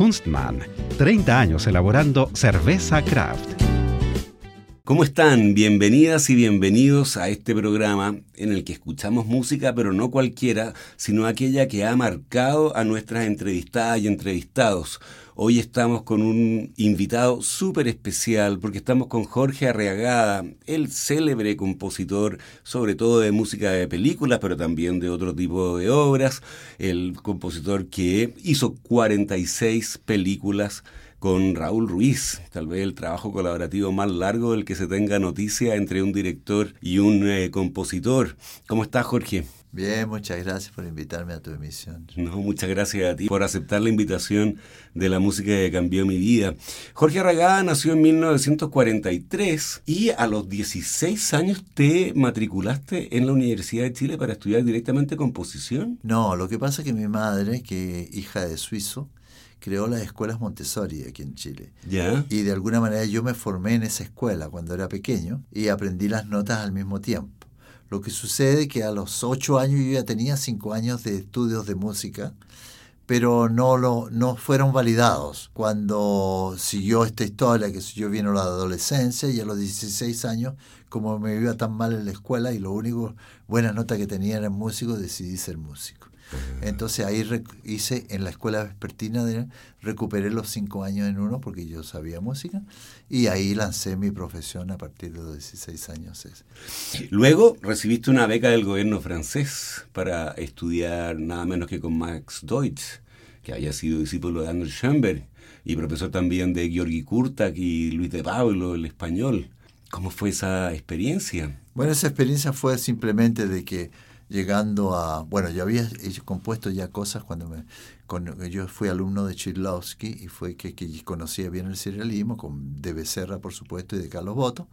Kunstmann, 30 años elaborando cerveza craft. ¿Cómo están? Bienvenidas y bienvenidos a este programa en el que escuchamos música, pero no cualquiera, sino aquella que ha marcado a nuestras entrevistadas y entrevistados. Hoy estamos con un invitado súper especial porque estamos con Jorge Arreagada, el célebre compositor, sobre todo de música de películas, pero también de otro tipo de obras, el compositor que hizo 46 películas con Raúl Ruiz, tal vez el trabajo colaborativo más largo del que se tenga noticia entre un director y un eh, compositor. ¿Cómo estás, Jorge? Bien, muchas gracias por invitarme a tu emisión. No, muchas gracias a ti por aceptar la invitación de la música que cambió mi vida. Jorge Arragada nació en 1943 y a los 16 años te matriculaste en la Universidad de Chile para estudiar directamente composición. No, lo que pasa es que mi madre, que hija de suizo, creó las escuelas Montessori aquí en Chile. ¿Ya? Y de alguna manera yo me formé en esa escuela cuando era pequeño y aprendí las notas al mismo tiempo. Lo que sucede que a los ocho años yo ya tenía cinco años de estudios de música, pero no, lo, no fueron validados. Cuando siguió esta historia, que yo vino a la adolescencia y a los 16 años, como me iba tan mal en la escuela y lo único buena nota que tenía era músico, decidí ser músico. Entonces ahí hice en la escuela vespertina, de, recuperé los cinco años en uno porque yo sabía música y ahí lancé mi profesión a partir de los 16 años. Luego recibiste una beca del gobierno francés para estudiar nada menos que con Max Deutsch, que había sido discípulo de André Schoenberg y profesor también de Georgi Kurtak y Luis de Pablo, el español. ¿Cómo fue esa experiencia? Bueno, esa experiencia fue simplemente de que llegando a, bueno, yo había compuesto ya cosas cuando me, yo fui alumno de Chilowski y fue que, que, conocía bien el serialismo, con de Becerra, por supuesto, y de Carlos Boto,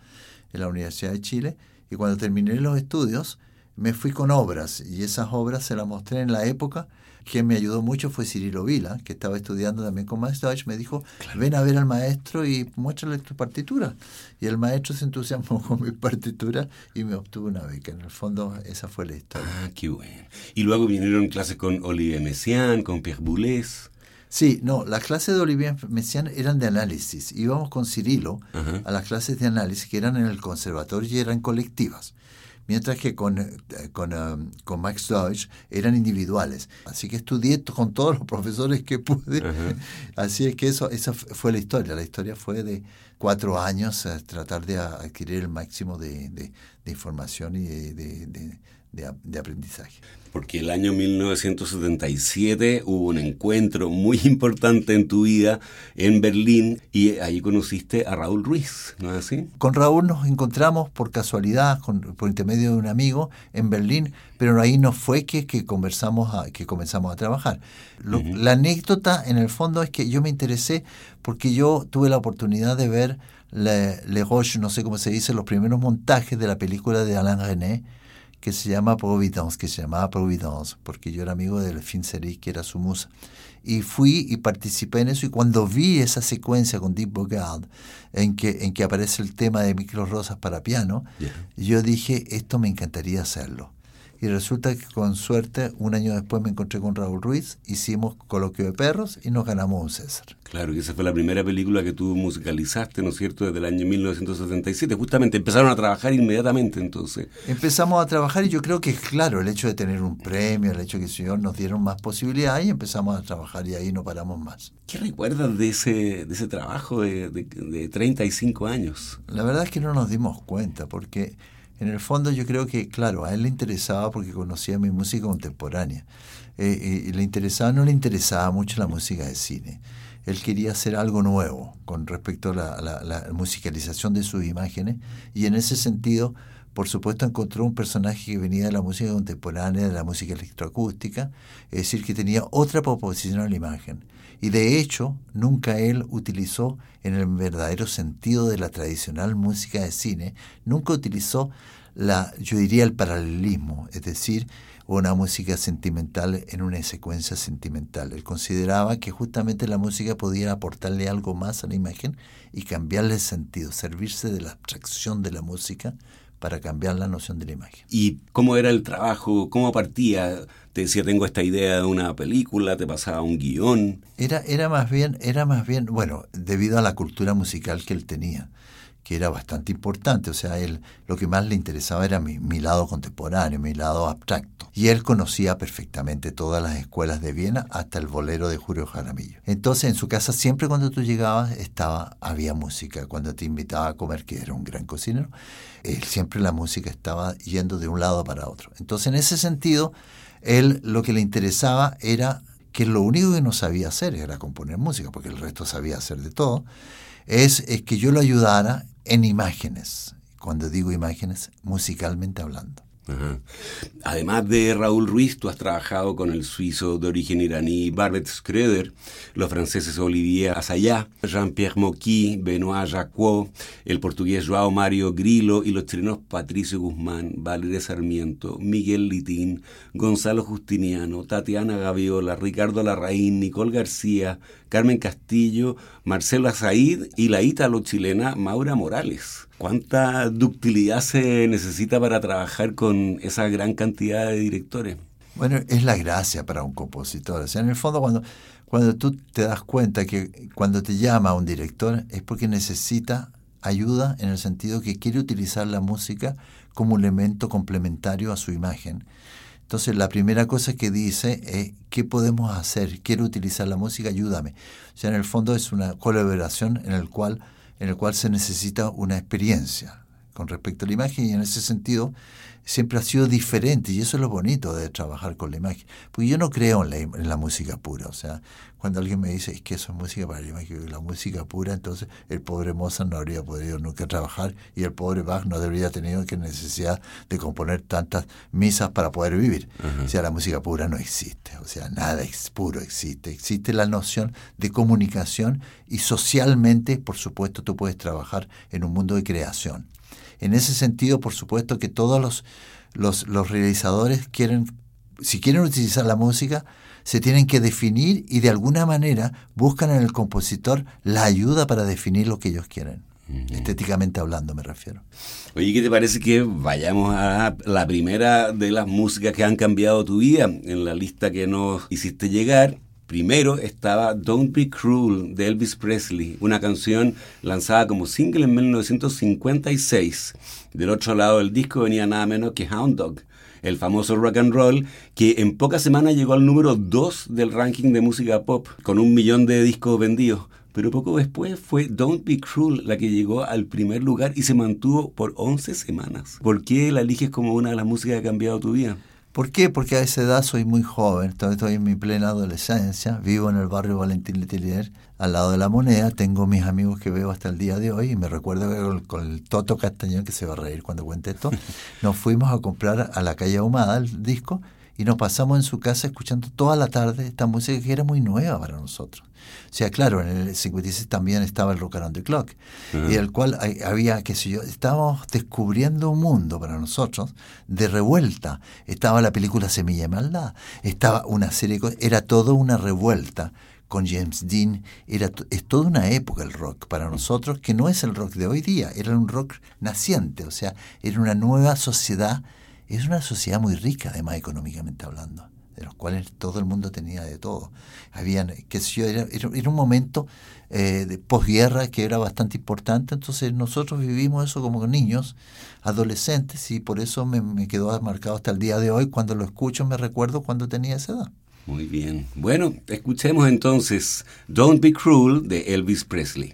en la Universidad de Chile, y cuando terminé los estudios, me fui con obras, y esas obras se las mostré en la época quien me ayudó mucho fue Cirilo Vila, que estaba estudiando también con Maestro Deutsch. Me dijo, ven a ver al maestro y muéstrale tu partitura. Y el maestro se entusiasmó con mi partitura y me obtuvo una beca. En el fondo, esa fue la historia. Ah, qué bueno. Y luego vinieron clases con Olivier Messiaen, con Pierre Boulez. Sí, no, las clases de Olivier Messiaen eran de análisis. Íbamos con Cirilo a las clases de análisis que eran en el conservatorio y eran colectivas mientras que con, eh, con, um, con, Max Deutsch eran individuales. Así que estudié con todos los profesores que pude. Así es que eso, esa fue la historia. La historia fue de cuatro años a tratar de adquirir el máximo de, de, información y de, de aprendizaje porque el año 1977 hubo un encuentro muy importante en tu vida en Berlín y ahí conociste a Raúl Ruiz, ¿no es así? Con Raúl nos encontramos por casualidad, por intermedio de un amigo en Berlín, pero ahí no fue que, que conversamos que comenzamos a trabajar. La anécdota en el fondo es que yo me interesé porque yo tuve la oportunidad de ver Le, Le Roche, no sé cómo se dice, los primeros montajes de la película de Alain René, que se llama Providence, que se llamaba Providence, porque yo era amigo de Delphine Seri, que era su musa. Y fui y participé en eso, y cuando vi esa secuencia con Deep Bogard, en que, en que aparece el tema de Micro Rosas para piano, yo dije, esto me encantaría hacerlo. Y resulta que con suerte un año después me encontré con Raúl Ruiz, hicimos Coloquio de Perros y nos ganamos un César. Claro, y esa fue la primera película que tú musicalizaste, ¿no es cierto?, desde el año 1977. Justamente empezaron a trabajar inmediatamente entonces. Empezamos a trabajar y yo creo que, claro, el hecho de tener un premio, el hecho de que el Señor nos dieron más posibilidades y empezamos a trabajar y ahí no paramos más. ¿Qué recuerdas de ese, de ese trabajo de, de, de 35 años? La verdad es que no nos dimos cuenta porque en el fondo yo creo que, claro, a él le interesaba porque conocía mi música contemporánea. Eh, y le interesaba, no le interesaba mucho la música de cine. Él quería hacer algo nuevo con respecto a la musicalización de sus imágenes y en ese sentido, por supuesto, encontró un personaje que venía de la música contemporánea, de la música electroacústica, es decir, que tenía otra proposición a la imagen. Y de hecho, nunca él utilizó en el verdadero sentido de la tradicional música de cine, nunca utilizó la, yo diría, el paralelismo, es decir, una música sentimental en una secuencia sentimental. Él consideraba que justamente la música podía aportarle algo más a la imagen y cambiarle el sentido, servirse de la abstracción de la música para cambiar la noción de la imagen. ¿Y cómo era el trabajo? ¿Cómo partía? Te decía, tengo esta idea de una película, te pasaba un guion. Era, era más bien, era más bien, bueno, debido a la cultura musical que él tenía que era bastante importante. O sea, él lo que más le interesaba era mi, mi, lado contemporáneo, mi lado abstracto. Y él conocía perfectamente todas las escuelas de Viena, hasta el bolero de Julio Jaramillo. Entonces, en su casa siempre cuando tú llegabas estaba, había música. Cuando te invitaba a comer, que era un gran cocinero, él, siempre la música estaba yendo de un lado para otro. Entonces, en ese sentido, él lo que le interesaba era que lo único que no sabía hacer era componer música, porque el resto sabía hacer de todo, es, es que yo lo ayudara en imágenes. Cuando digo imágenes, musicalmente hablando. Además de Raúl Ruiz, tú has trabajado con el suizo de origen iraní Barbet Schröder, los franceses Olivier Assayas, Jean-Pierre Mocky, Benoit Jacquot, el portugués Joao Mario Grillo y los chilenos Patricio Guzmán, Valeria Sarmiento, Miguel Litín, Gonzalo Justiniano, Tatiana Gaviola, Ricardo Larraín, Nicole García, Carmen Castillo, Marcelo Azaid y la ítalo-chilena Maura Morales. ¿Cuánta ductilidad se necesita para trabajar con esa gran cantidad de directores? Bueno, es la gracia para un compositor. O sea, en el fondo, cuando, cuando tú te das cuenta que cuando te llama un director es porque necesita ayuda en el sentido que quiere utilizar la música como elemento complementario a su imagen. Entonces, la primera cosa que dice es, ¿qué podemos hacer? Quiero utilizar la música, ayúdame. O sea, en el fondo es una colaboración en el cual en el cual se necesita una experiencia con respecto a la imagen y en ese sentido siempre ha sido diferente y eso es lo bonito de trabajar con la imagen. Porque yo no creo en la, en la música pura, o sea, cuando alguien me dice es que eso es música para la imagen, la música pura, entonces el pobre Mozart no habría podido nunca trabajar y el pobre Bach no debería tenido que necesidad de componer tantas misas para poder vivir. Uh -huh. O sea, la música pura no existe, o sea, nada es puro existe. Existe la noción de comunicación y socialmente, por supuesto, tú puedes trabajar en un mundo de creación. En ese sentido, por supuesto que todos los, los, los, realizadores quieren, si quieren utilizar la música, se tienen que definir y de alguna manera buscan en el compositor la ayuda para definir lo que ellos quieren. Uh -huh. Estéticamente hablando me refiero. Oye, ¿qué te parece que vayamos a la primera de las músicas que han cambiado tu vida en la lista que nos hiciste llegar? Primero estaba Don't Be Cruel de Elvis Presley, una canción lanzada como single en 1956. Del otro lado del disco venía nada menos que Hound Dog, el famoso rock and roll que en pocas semanas llegó al número 2 del ranking de música pop, con un millón de discos vendidos. Pero poco después fue Don't Be Cruel la que llegó al primer lugar y se mantuvo por 11 semanas. ¿Por qué la eliges como una de las músicas que ha cambiado tu vida? ¿Por qué? Porque a esa edad soy muy joven, estoy en mi plena adolescencia, vivo en el barrio Valentín Letelier, al lado de la moneda, tengo mis amigos que veo hasta el día de hoy y me recuerdo con el Toto Castañón, que se va a reír cuando cuente esto, nos fuimos a comprar a la calle Ahumada el disco y nos pasamos en su casa escuchando toda la tarde esta música que era muy nueva para nosotros. O sea, claro, en el 56 también estaba el Rock Around the Clock, uh -huh. y el cual había, qué sé yo, estábamos descubriendo un mundo para nosotros de revuelta. Estaba la película Semilla de Maldad, estaba una serie de cosas, era todo una revuelta con James Dean, era es toda una época el rock para nosotros, que no es el rock de hoy día, era un rock naciente, o sea, era una nueva sociedad es una sociedad muy rica, además económicamente hablando, de los cuales todo el mundo tenía de todo. Habían, qué sé era un momento eh, de posguerra que era bastante importante, entonces nosotros vivimos eso como niños, adolescentes, y por eso me, me quedó marcado hasta el día de hoy. Cuando lo escucho me recuerdo cuando tenía esa edad. Muy bien. Bueno, escuchemos entonces Don't Be Cruel de Elvis Presley.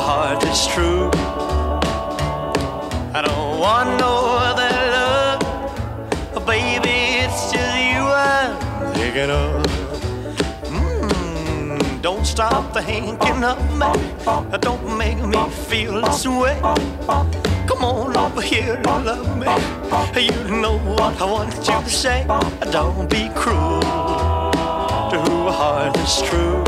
heart is true. I don't want no other love, baby, it's just you I'm thinking of. Mm, don't stop thinking of me. Don't make me feel this way. Come on over here and love me. You know what I want you to say. Don't be cruel to who heart is true.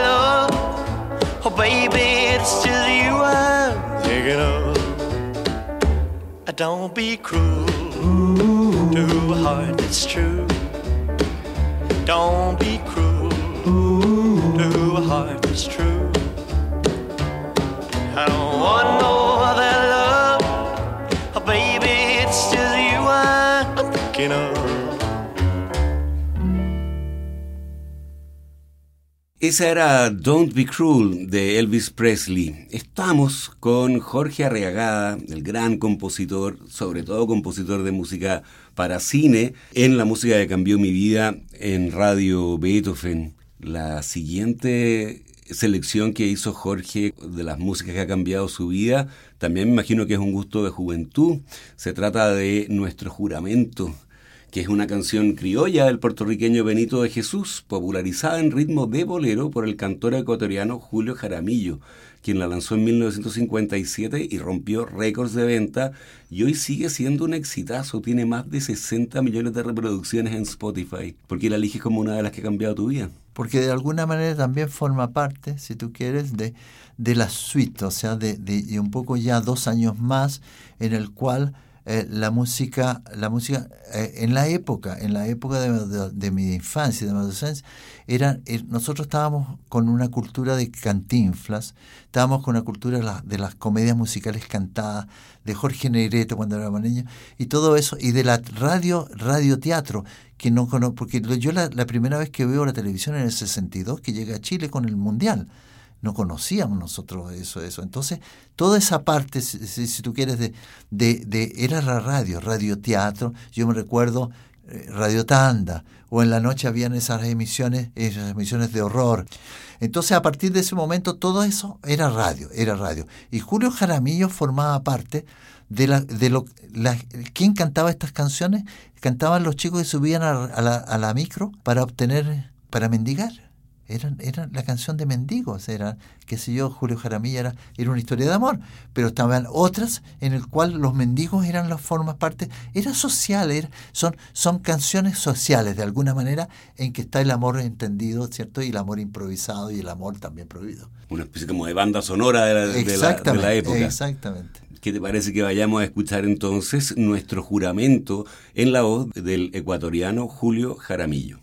baby, it's just you I'm thinking of. Don't be cruel to who heart is true. Don't be cruel to a heart that's true. I don't want no Esa era Don't Be Cruel de Elvis Presley. Estamos con Jorge Arriagada, el gran compositor, sobre todo compositor de música para cine en la música que cambió mi vida en Radio Beethoven. La siguiente selección que hizo Jorge de las músicas que ha cambiado su vida, también me imagino que es un gusto de juventud. Se trata de Nuestro Juramento, que es una canción criolla del puertorriqueño Benito de Jesús, popularizada en ritmo de bolero por el cantor ecuatoriano Julio Jaramillo quien la lanzó en 1957 y rompió récords de venta y hoy sigue siendo un exitazo, tiene más de 60 millones de reproducciones en Spotify. ¿Por qué la eliges como una de las que ha cambiado tu vida? Porque de alguna manera también forma parte, si tú quieres, de, de la suite, o sea, de, de un poco ya dos años más en el cual eh, la música, la música eh, en la época, en la época de, mi infancia, de mi adolescencia, era, eh, nosotros estábamos con una cultura de cantinflas, estábamos con una cultura de, las comedias musicales cantadas, de Jorge Negrete cuando éramos niños, y todo eso, y de la radio, radioteatro, que no conozco, porque yo la, la primera vez que veo la televisión en el 62, que llega a Chile con el Mundial, no conocíamos nosotros eso, eso. Entonces, toda esa parte, si, tú quieres, de, de, era la radio, radioteatro, yo me recuerdo eh, Radio Tanda, o en la noche habían esas emisiones, esas emisiones de horror. Entonces, a partir de ese momento, todo eso era radio, era radio. Y Julio Jaramillo formaba parte de, la, de lo... La, ¿Quién cantaba estas canciones? Cantaban los chicos que subían a, la, a la micro para obtener, para mendigar era la canción de mendigos, era, qué sé yo, Julio Jaramillo era, era una historia de amor, pero estaban otras en el cual los mendigos eran las formas parte, era social, era, son, son canciones sociales de alguna manera en que está el amor entendido, ¿cierto? Y el amor improvisado y el amor también prohibido. Una especie como de banda sonora de la, de la, época. Exactamente. ¿Qué te parece que vayamos a escuchar entonces nuestro juramento en la voz del ecuatoriano Julio Jaramillo?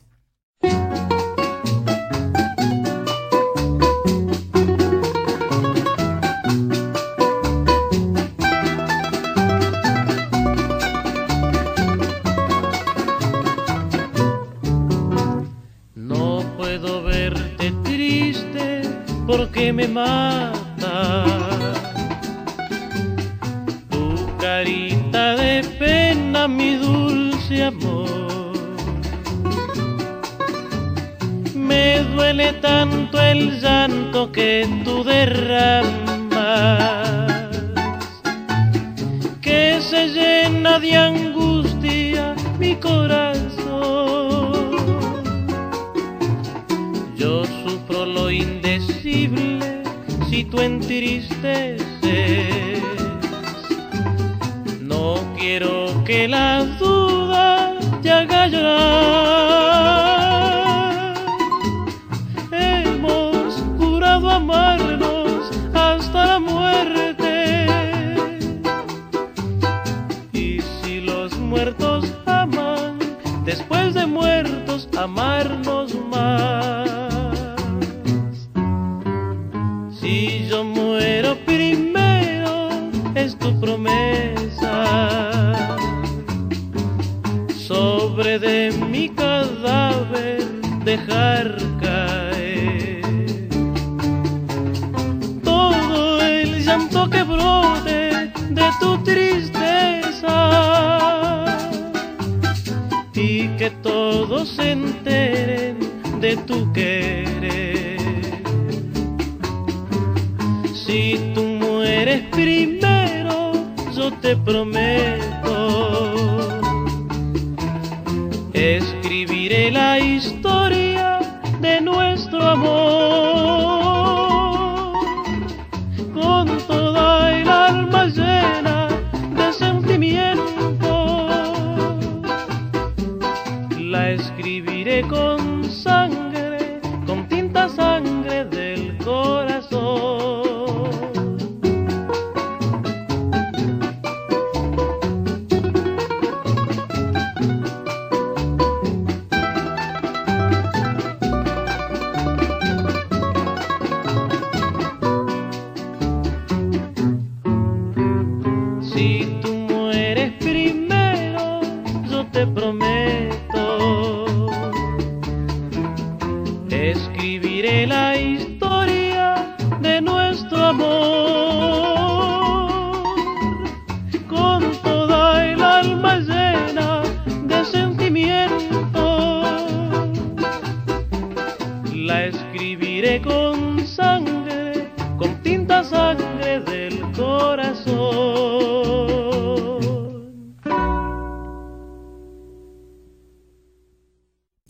Tanto el llanto que tú derramas, que se llena de angustia mi corazón. Yo sufro lo indecible si tú entristeces quiero que la duda te haga llorar. Amarnos más. Si yo muero primero, es tu promesa sobre de mi cadáver dejar caer todo el llanto que brote de tu tristeza se enteren de tu querer. Si tú mueres primero, yo te prometo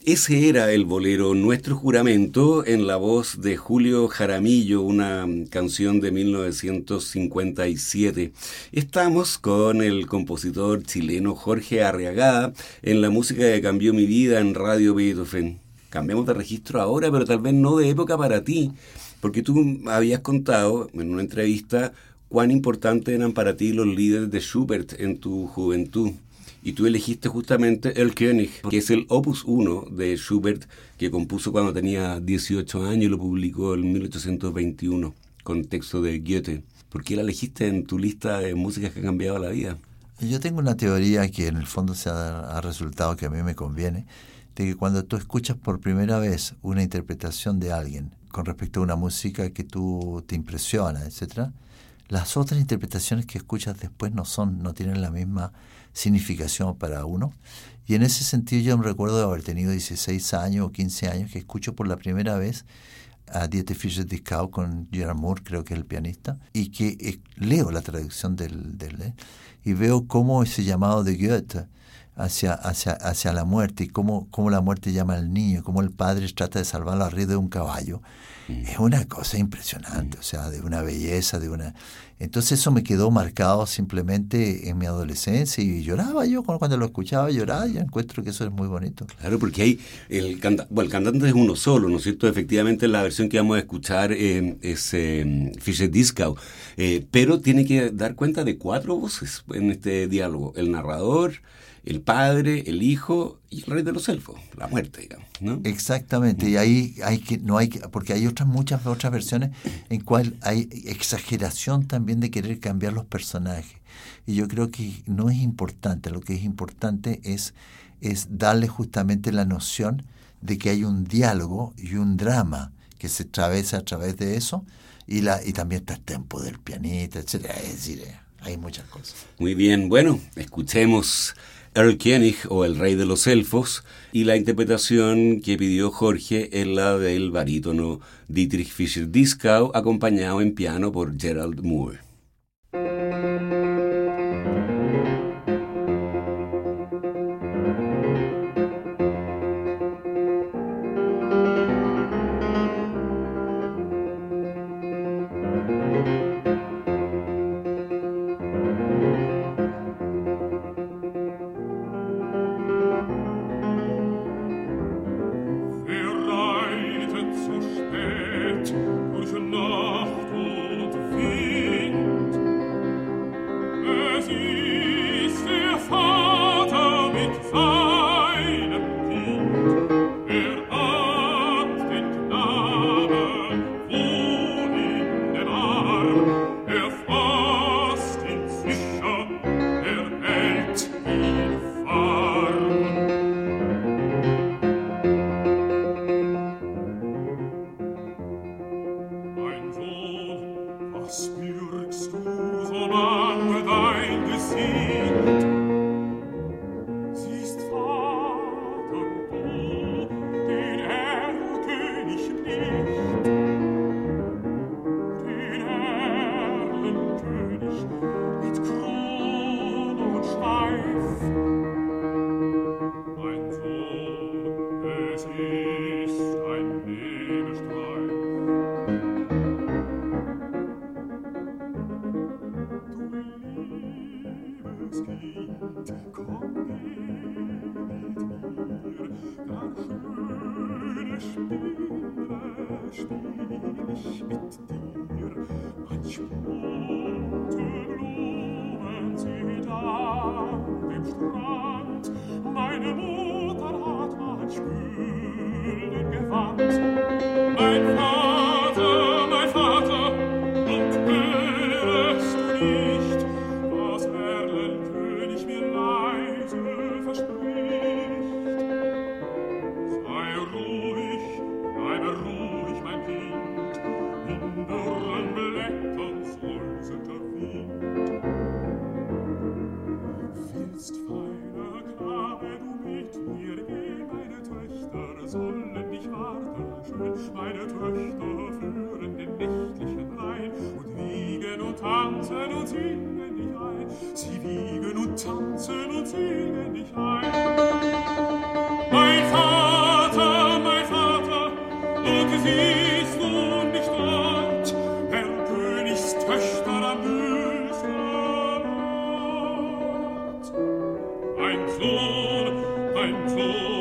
Ese era el bolero Nuestro Juramento en la voz de Julio Jaramillo, una canción de 1957. Estamos con el compositor chileno Jorge Arriagada en la música que cambió mi vida en Radio Beethoven. Cambiamos de registro ahora, pero tal vez no de época para ti, porque tú habías contado en una entrevista cuán importantes eran para ti los líderes de Schubert en tu juventud y tú elegiste justamente El König, que es el opus 1 de Schubert que compuso cuando tenía 18 años y lo publicó en 1821 con texto de Goethe. ¿Por qué la elegiste en tu lista de músicas que han cambiado la vida? Yo tengo una teoría que en el fondo se ha, resultado que a mí me conviene, de que cuando tú escuchas por primera vez una interpretación de alguien con respecto a una música que tú te impresiona, etcétera, las otras interpretaciones que escuchas después no son, no tienen la misma significación para uno. Y en ese sentido yo me recuerdo de haber tenido 16 años o 15 años que escucho por la primera vez a Dieter Fischer Discau con Gerard Moore, creo que es el pianista, y que eh, leo la traducción del, del eh, y veo cómo ese llamado de Goethe hacia, hacia, hacia la muerte y cómo, cómo la muerte llama al niño, cómo el padre trata de salvarlo arriba de un caballo, es una cosa impresionante, o sea, de una belleza, de una... Entonces eso me quedó marcado simplemente en mi adolescencia y lloraba yo cuando lo escuchaba llorar, y encuentro que eso es muy bonito. Claro, porque hay el, bueno, el cantante es uno solo, ¿no es cierto? Efectivamente la versión que vamos a escuchar eh, es eh, Fischer Discow, pero tiene que dar cuenta de cuatro voces en este diálogo, el narrador, el padre, el hijo y el rey de los elfos, la muerte, digamos. ¿no? Exactamente, y ahí hay que, no hay que, porque hay otras muchas otras versiones en cual hay exageración también de querer cambiar los personajes. Y yo creo que no es importante, lo que es importante es, es darle justamente la noción de que hay un diálogo y un drama que se atraviesa a través de eso, y la, y también está el tempo del pianista, etcétera. Es decir, hay muchas cosas. Muy bien, bueno, escuchemos Earl o El Rey de los Elfos y la interpretación que pidió Jorge es la del barítono Dietrich Fischer-Dieskau acompañado en piano por Gerald Moore. see. Sohn, ein Sohn,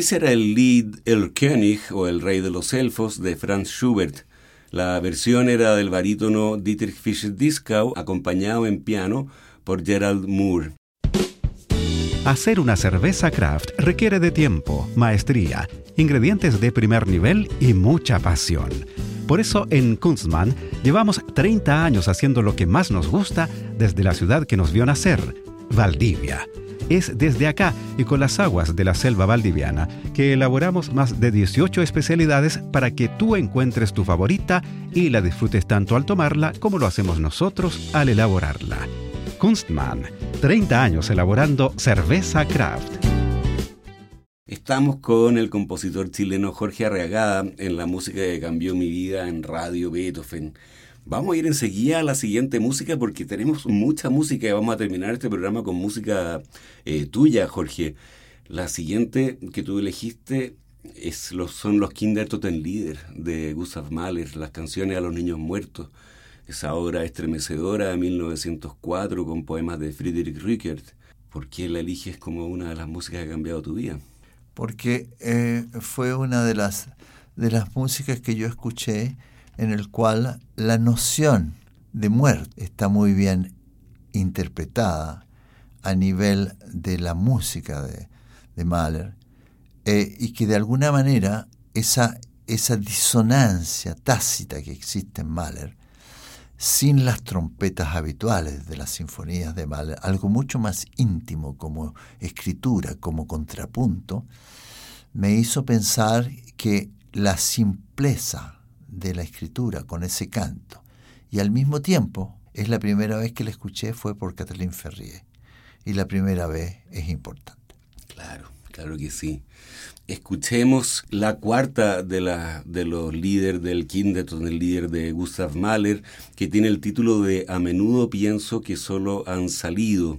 Ese era el lead El König o El Rey de los Elfos de Franz Schubert. La versión era del barítono Dietrich Fischer-Dieskau acompañado en piano por Gerald Moore. Hacer una cerveza craft requiere de tiempo, maestría, ingredientes de primer nivel y mucha pasión. Por eso en Kunstmann llevamos 30 años haciendo lo que más nos gusta desde la ciudad que nos vio nacer, Valdivia Es desde acá y con las aguas de la selva valdiviana que elaboramos más de 18 especialidades para que tú encuentres tu favorita y la disfrutes tanto al tomarla como lo hacemos nosotros al elaborarla. Kunstmann, 30 años elaborando cerveza craft. Estamos con el compositor chileno Jorge Arreagada en la música que cambió mi vida en Radio Beethoven. Vamos a ir enseguida a la siguiente música porque tenemos mucha música y vamos a terminar este programa con música eh, tuya, Jorge. La siguiente que tú elegiste es los, son los Kinder Totenlieder de Gustav Mahler, las canciones a los niños muertos. Esa obra estremecedora de 1904 con poemas de Friedrich Rückert. ¿Por qué la eliges como una de las músicas que ha cambiado tu vida? Porque eh, fue una de las, de las músicas que yo escuché en el cual la noción de muerte está muy bien interpretada a nivel de la música de, de Mahler eh, y que de alguna manera esa, esa disonancia tácita que existe en Mahler, sin las trompetas habituales de las sinfonías de Mahler, algo mucho más íntimo como escritura, como contrapunto, me hizo pensar que la simpleza de la escritura con ese canto. Y al mismo tiempo, es la primera vez que la escuché fue por Kathleen Ferrier. Y la primera vez es importante. Claro, claro que sí. Escuchemos la cuarta de, la, de los líderes del Kinderton, el líder de Gustav Mahler, que tiene el título de A menudo pienso que solo han salido.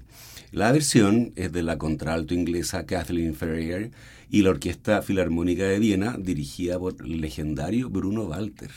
La versión es de la contralto inglesa Kathleen Ferrier y la Orquesta Filarmónica de Viena, dirigida por el legendario Bruno Walter.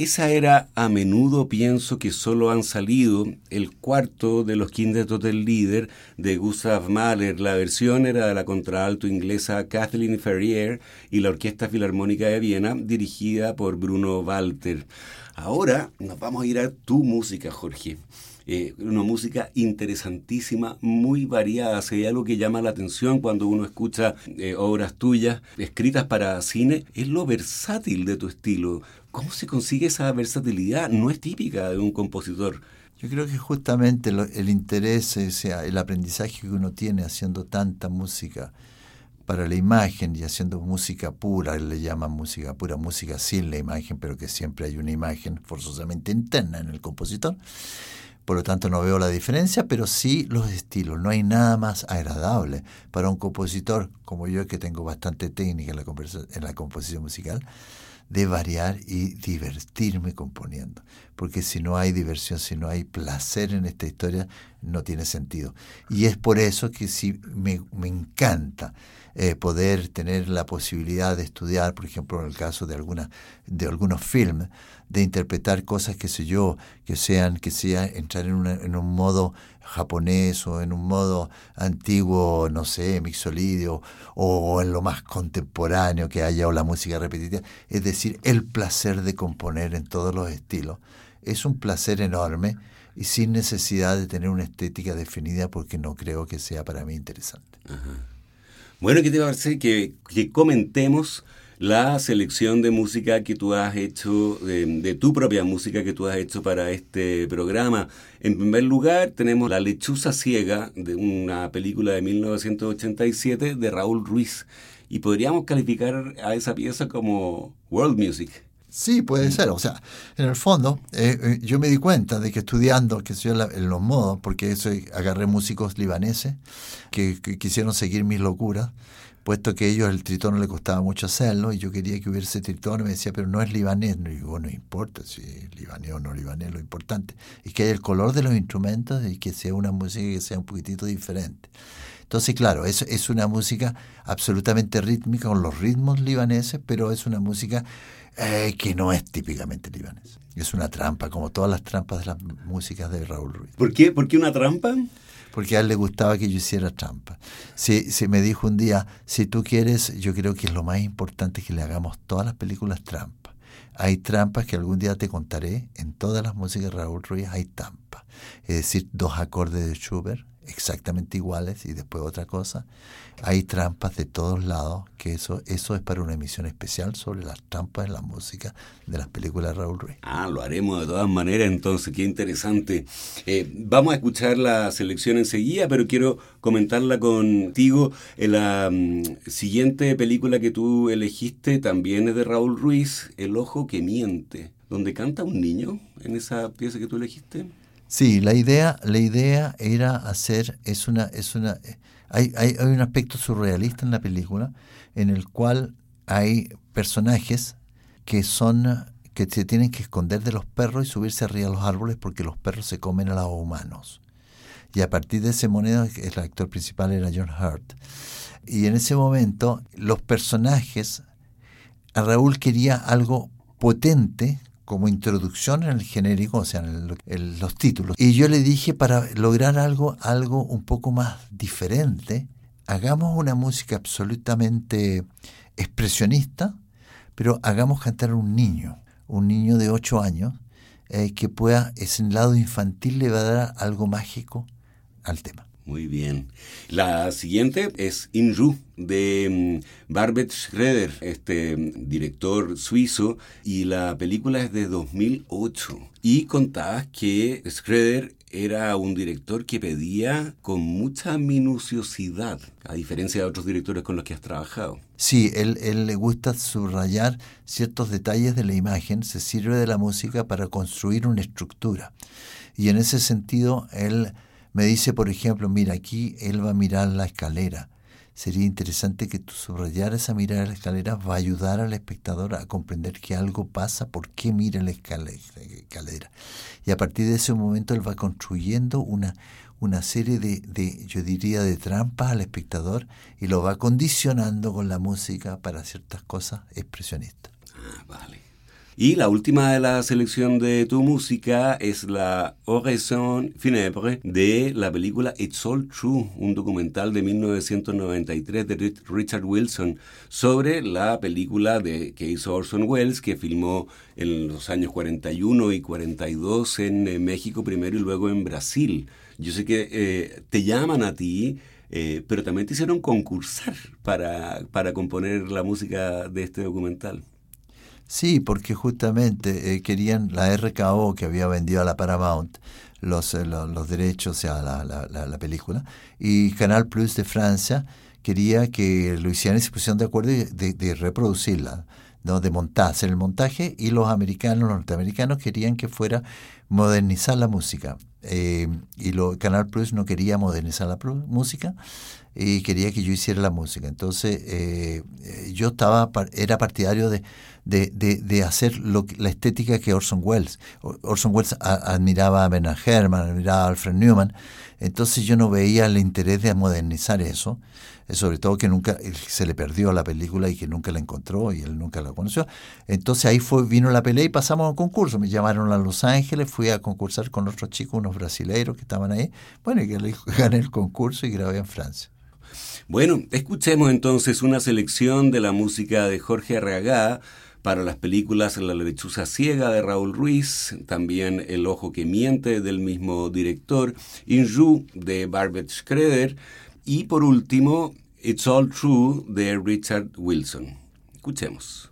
Esa era a menudo pienso que solo han salido el cuarto de los quintetos del líder de Gustav Mahler. La versión era de la contralto inglesa Kathleen Ferrier y la Orquesta Filarmónica de Viena dirigida por Bruno Walter. Ahora nos vamos a ir a tu música, Jorge. Eh, una música interesantísima, muy variada. Si hay algo que llama la atención cuando uno escucha eh, obras tuyas escritas para cine, es lo versátil de tu estilo. ¿Cómo se consigue esa versatilidad? No es típica de un compositor. Yo creo que justamente el interés, o sea, el aprendizaje que uno tiene haciendo tanta música para la imagen y haciendo música pura, le llaman música pura, música sin la imagen, pero que siempre hay una imagen forzosamente interna en el compositor. Por lo tanto, no veo la diferencia, pero sí los estilos. No hay nada más agradable para un compositor como yo, que tengo bastante técnica en la, en la composición musical, de variar y divertirme componiendo. Porque si no hay diversión, si no hay placer en esta historia, no tiene sentido. Y es por eso que sí me, me encanta eh, poder tener la posibilidad de estudiar, por ejemplo, en el caso de, alguna, de algunos films, de interpretar cosas, qué sé yo, que sean, que sea entrar en, en un modo japonés o en un modo antiguo, no sé, mixolidio, o en lo más contemporáneo que haya, o la música repetitiva. Es decir, el placer de componer en todos los estilos. Es un placer enorme y sin necesidad de tener una estética definida porque no creo que sea para mí interesante. Bueno, ¿qué te parece que, que comentemos la selección de música que tú has hecho, de, tu propia música que tú has hecho para este programa? En primer lugar, tenemos La lechuza ciega, de una película de 1987 de Raúl Ruiz. Y podríamos calificar a esa pieza como world music. Sí, puede ser. O sea, en el fondo, eh, eh, yo me di cuenta de que estudiando, que soy en los modos, porque eso agarré músicos libaneses que, quisieron seguir mis locuras, puesto que ellos el tritono le costaba mucho hacerlo y yo quería que hubiese tritono y me decía, pero no es libanés. No, digo, no importa si es libanés o no libanés, lo importante es que haya el color de los instrumentos y que sea una música que sea un poquitito diferente. Entonces, claro, es, es una música absolutamente rítmica con los ritmos libaneses, pero es una música eh, que no es típicamente libanesa. Es una trampa, como todas las trampas de las músicas de Raúl Ruiz. ¿Por qué? ¿Por qué una trampa? Porque a él le gustaba que yo hiciera trampa. Se, me dijo un día, si tú quieres, yo creo que es lo más importante que le hagamos todas las películas trampa. Hay trampas que algún día te contaré, en todas las músicas de Raúl Ruiz hay trampa. Es decir, dos acordes de Schubert, exactamente iguales y después otra cosa. Hay trampas de todos lados, que eso, eso es para una emisión especial sobre las trampas en la música de las películas de Raúl Ruiz. Ah, lo haremos de todas maneras entonces, qué interesante. Eh, vamos a escuchar la selección enseguida, pero quiero comentarla contigo. En la mm, siguiente película que tú elegiste también es de Raúl Ruiz, El ojo que miente, donde canta un niño en esa pieza que tú elegiste. Sí, la idea, la idea era hacer, es una, es una, hay, hay, hay, un aspecto surrealista en la película en el cual hay personajes que son, que se tienen que esconder de los perros y subirse arriba de los árboles porque los perros se comen a los humanos. Y a partir de ese moneda, el actor principal era John Hurt. Y en ese momento, los personajes, Raúl quería algo potente como introducción en el genérico, o sea, en, los títulos. Y yo le dije, para lograr algo, algo un poco más diferente, hagamos una música absolutamente expresionista, pero hagamos cantar a un niño, un niño de 8 años, eh, que pueda, ese lado infantil le va a dar algo mágico al tema. Muy bien. La siguiente es Inru de mm, Barbet Schroeder, este mm, director suizo, y la película es de 2008. Y contabas que Schroeder era un director que pedía con mucha minuciosidad, a diferencia de otros directores con los que has trabajado. Sí, él, él le gusta subrayar ciertos detalles de la imagen, se sirve de la música para construir una estructura. Y en ese sentido, él me dice, por ejemplo, mira, aquí él va a mirar la escalera. Sería interesante que tú subrayar esa mirada a la escalera va a ayudar al espectador a comprender que algo pasa, por qué mira la escalera. Y a partir de ese momento él va construyendo una, una serie de, de, yo diría, de trampas al espectador y lo va condicionando con la música para ciertas cosas expresionistas. Ah, vale. Y la última de la selección de tu música es la Oraison Funèbre de la película It's All True, un documental de 1993 de Richard Wilson sobre la película de, que hizo Orson Welles, que filmó en los años 41 y 42 en eh, México primero y luego en Brasil. Yo sé que eh, te llaman a ti, eh, pero también te hicieron concursar para, para componer la música de este documental. Sí, porque justamente eh, querían la RKO que había vendido a la Paramount los, eh, los, derechos a la, la, la, película y Canal Plus de Francia quería que lo se pusieron de acuerdo de, de reproducirla, ¿no? de montar, hacer el montaje y los americanos, los norteamericanos querían que fuera modernizar la música. Eh, y lo, Canal Plus no quería modernizar la música y quería que yo hiciera la música. Entonces eh, eh, yo estaba era partidario de, de, de, hacer lo, la estética que Orson Welles. Orson Welles admiraba a Bernard Herrmann, admiraba a Alfred Newman. Entonces yo no veía el interés de modernizar eso. Eh, sobre todo que nunca se le perdió la película y que nunca la encontró y él nunca la conoció. Entonces ahí fue, vino la pelea y pasamos a un concurso. Me llamaron a Los Ángeles, fui a concursar con otros chicos, unos brasileiros que estaban ahí. Bueno, y gané el concurso y grabé en Francia. Bueno, escuchemos entonces una selección de la música de Jorge Arreagá para las películas La lechuza ciega de Raúl Ruiz, también El ojo que miente del mismo director, Inju de Barbet Schroeder y por último It's All True de Richard Wilson. Escuchemos.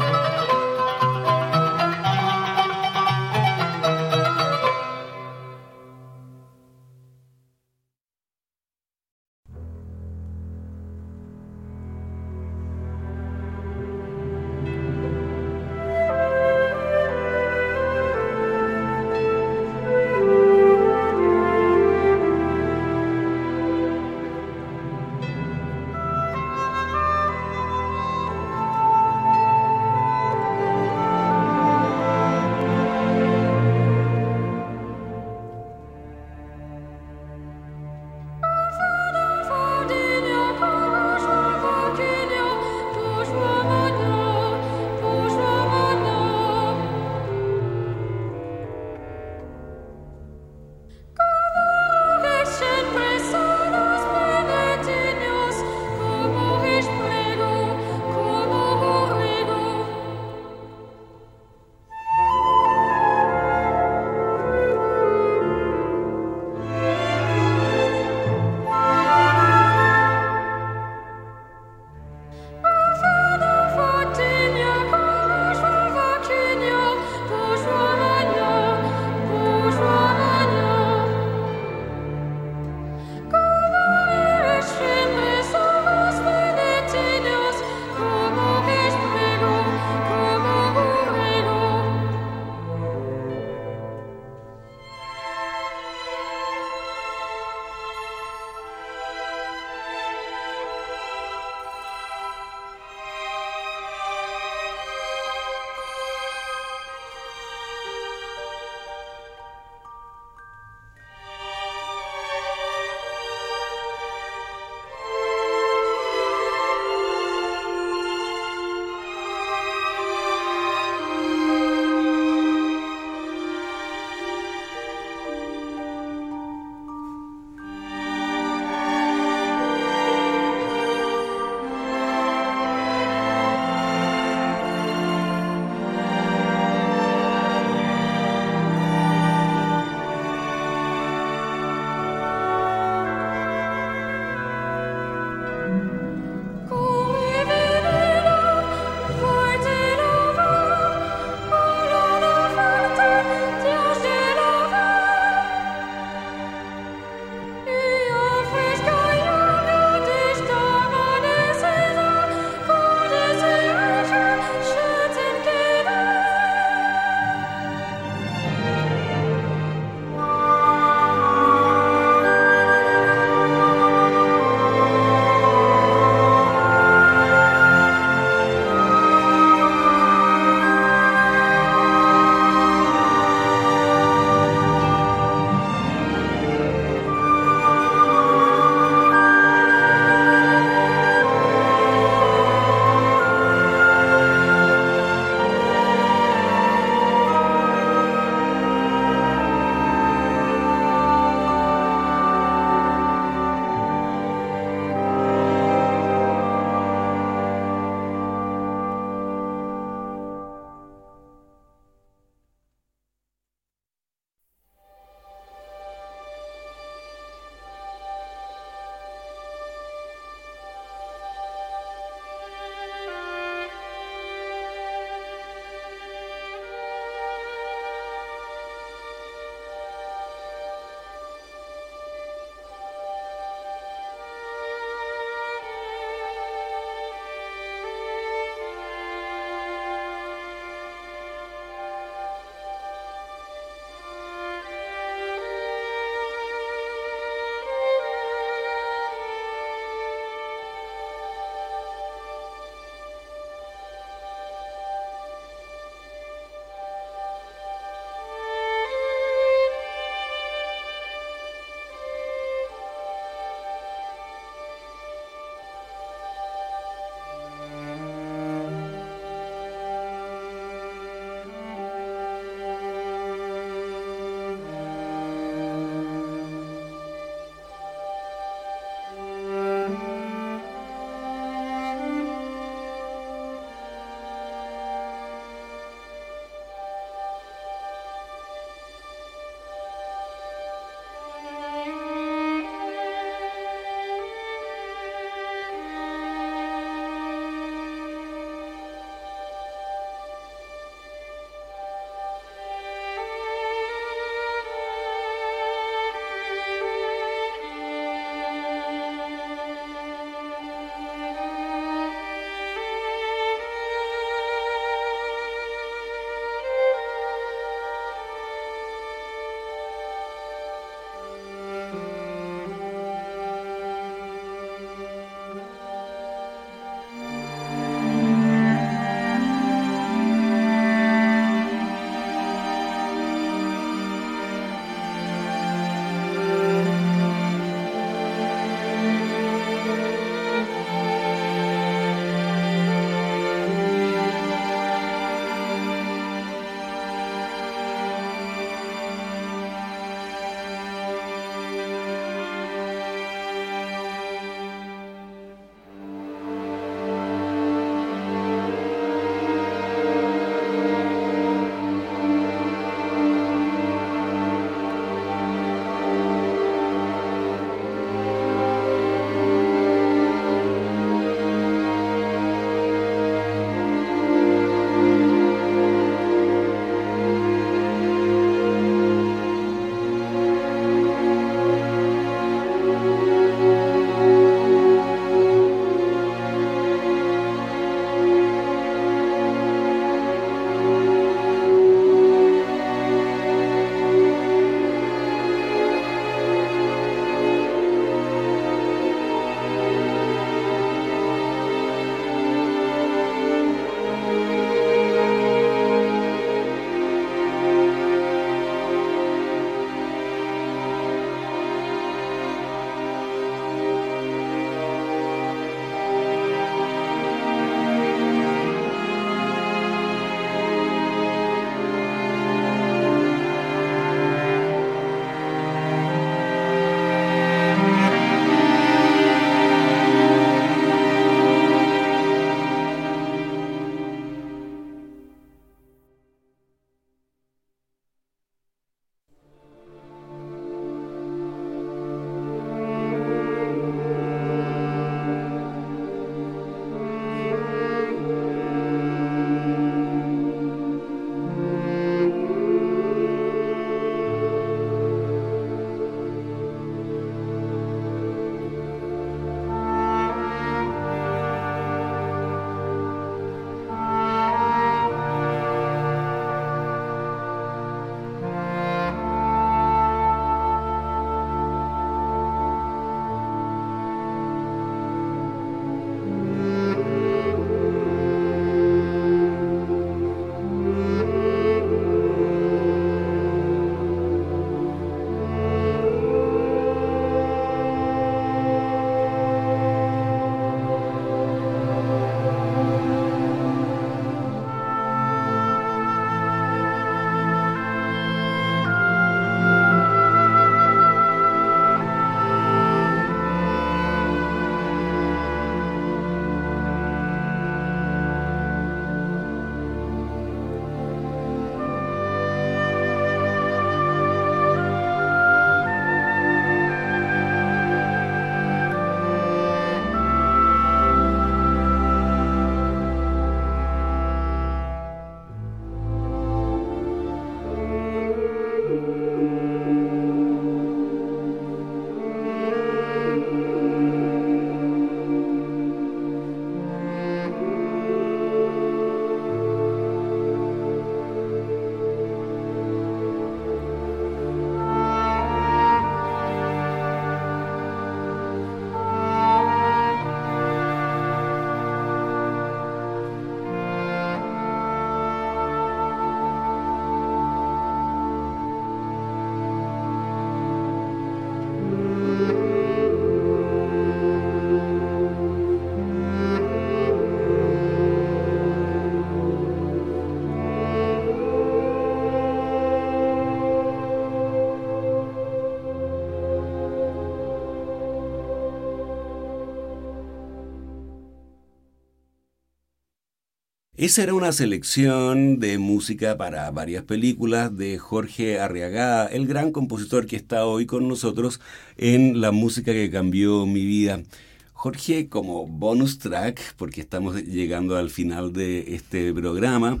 Esa era una selección de música para varias películas de Jorge Arriagada, el gran compositor que está hoy con nosotros en la música que cambió mi vida. Jorge, como bonus track, porque estamos llegando al final de este programa,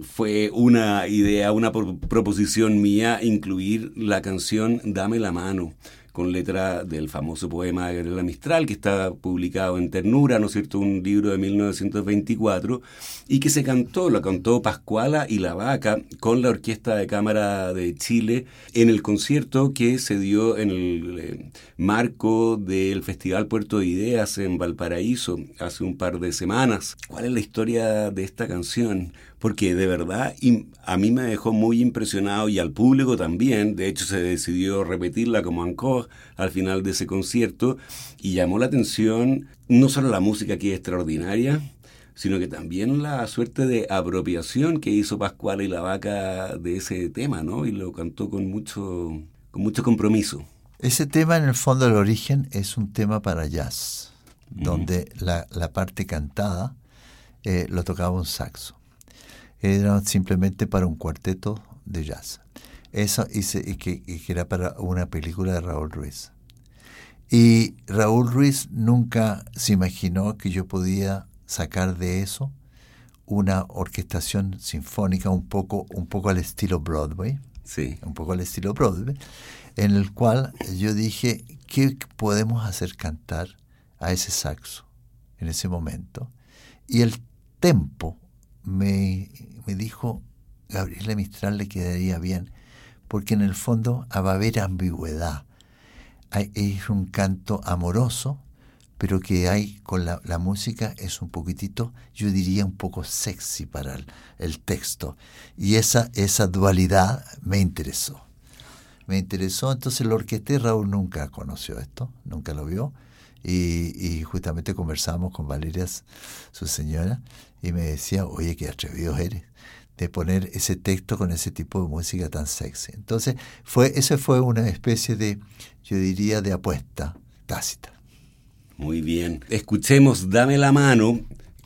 fue una idea, una proposición mía incluir la canción Dame la mano con letra del famoso poema de Gabriela Mistral, que está publicado en Ternura, ¿no es cierto?, un libro de 1924, y que se cantó, lo cantó Pascuala y La Vaca con la Orquesta de Cámara de Chile en el concierto que se dio en el eh, marco del Festival Puerto de Ideas en Valparaíso hace un par de semanas. ¿Cuál es la historia de esta canción? Porque de verdad a mí me dejó muy impresionado y al público también. De hecho, se decidió repetirla como encore al final de ese concierto y llamó la atención no solo la música que es extraordinaria, sino que también la suerte de apropiación que hizo Pascual y la Vaca de ese tema, ¿no? Y lo cantó con mucho, con mucho compromiso. Ese tema, en el fondo, del origen es un tema para jazz, donde la, parte cantada eh, lo tocaba un saxo era simplemente para un cuarteto de jazz. Eso hice, y que, era para una película de Raúl Ruiz. Y Raúl Ruiz nunca se imaginó que yo podía sacar de eso una orquestación sinfónica un poco, un poco al estilo Broadway. Sí. Un poco al estilo Broadway, en el cual yo dije, ¿qué podemos hacer cantar a ese saxo en ese momento? Y el tempo me, me dijo, Gabriela Mistral le quedaría bien, porque en el fondo va a haber ambigüedad. Hay, es un canto amoroso, pero que hay con la, música es un poquitito, yo diría un poco sexy para el, texto. Y esa, esa dualidad me interesó. Me interesó, entonces lo orquesté, Raúl nunca conoció esto, nunca lo vio. Y, y justamente conversamos con Valeria, su señora, y me decía, oye, qué atrevido eres de poner ese texto con ese tipo de música tan sexy. Entonces, fue, esa fue una especie de, yo diría, de apuesta tácita. Muy bien. Escuchemos Dame la mano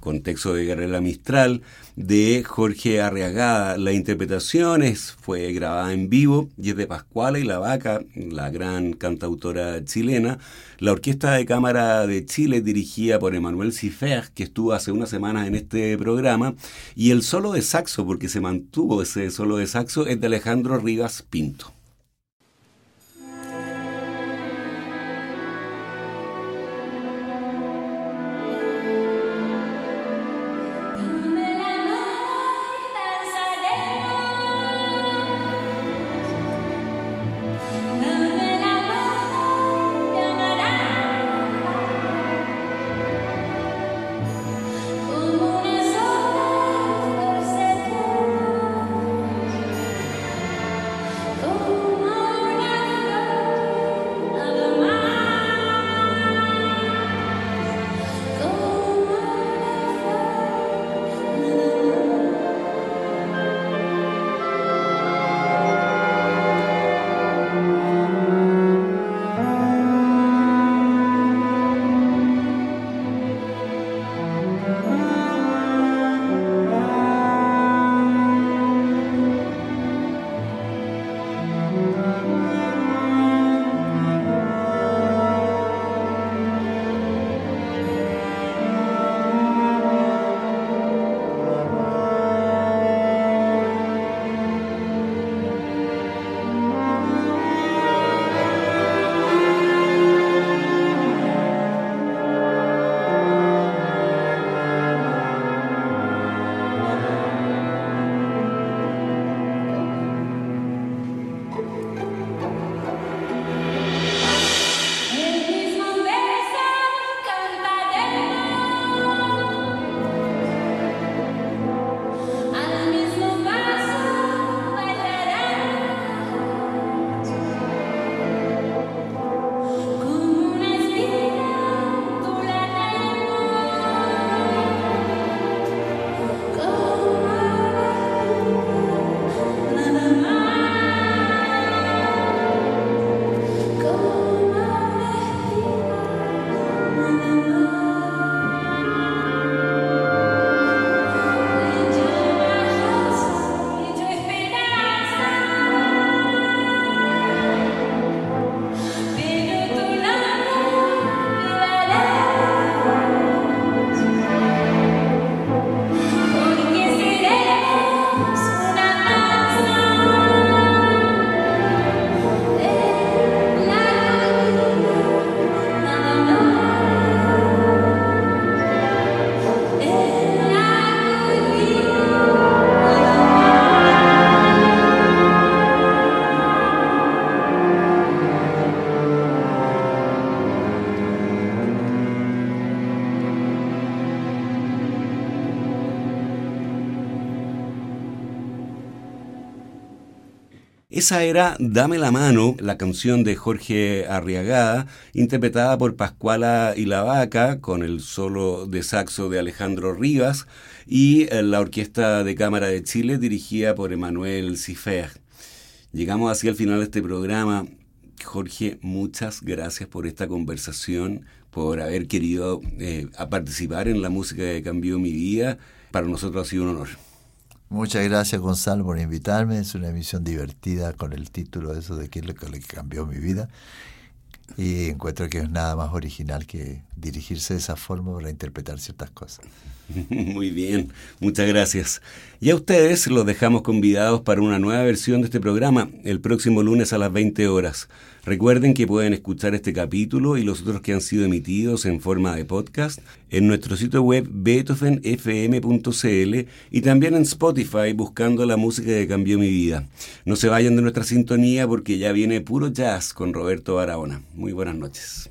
contexto de Guerrera Mistral, de Jorge Arriagada. La interpretación fue grabada en vivo y es de Pascuala y La Vaca, la gran cantautora chilena. La Orquesta de Cámara de Chile, dirigida por Emanuel Cifer, que estuvo hace unas semanas en este programa. Y el solo de saxo, porque se mantuvo ese solo de saxo, es de Alejandro Rivas Pinto. Esa era Dame la mano, la canción de Jorge Arriagada, interpretada por Pascuala y la Vaca, con el solo de saxo de Alejandro Rivas, y eh, la Orquesta de Cámara de Chile, dirigida por Emanuel Cifer. Llegamos así al final de este programa. Jorge, muchas gracias por esta conversación, por haber querido eh, participar en la música que cambió mi vida. Para nosotros ha sido un honor. Muchas gracias Gonzalo por invitarme. Es una emisión divertida con el título de eso de qué es lo que cambió mi vida. Y encuentro que es nada más original que dirigirse de esa forma para interpretar ciertas cosas. Muy bien, muchas gracias. Y a ustedes los dejamos convidados para una nueva versión de este programa el próximo lunes a las 20 horas. Recuerden que pueden escuchar este capítulo y los otros que han sido emitidos en forma de podcast en nuestro sitio web beethovenfm.cl y también en Spotify buscando la música que cambió mi vida. No se vayan de nuestra sintonía porque ya viene puro jazz con Roberto Barahona. Muy buenas noches.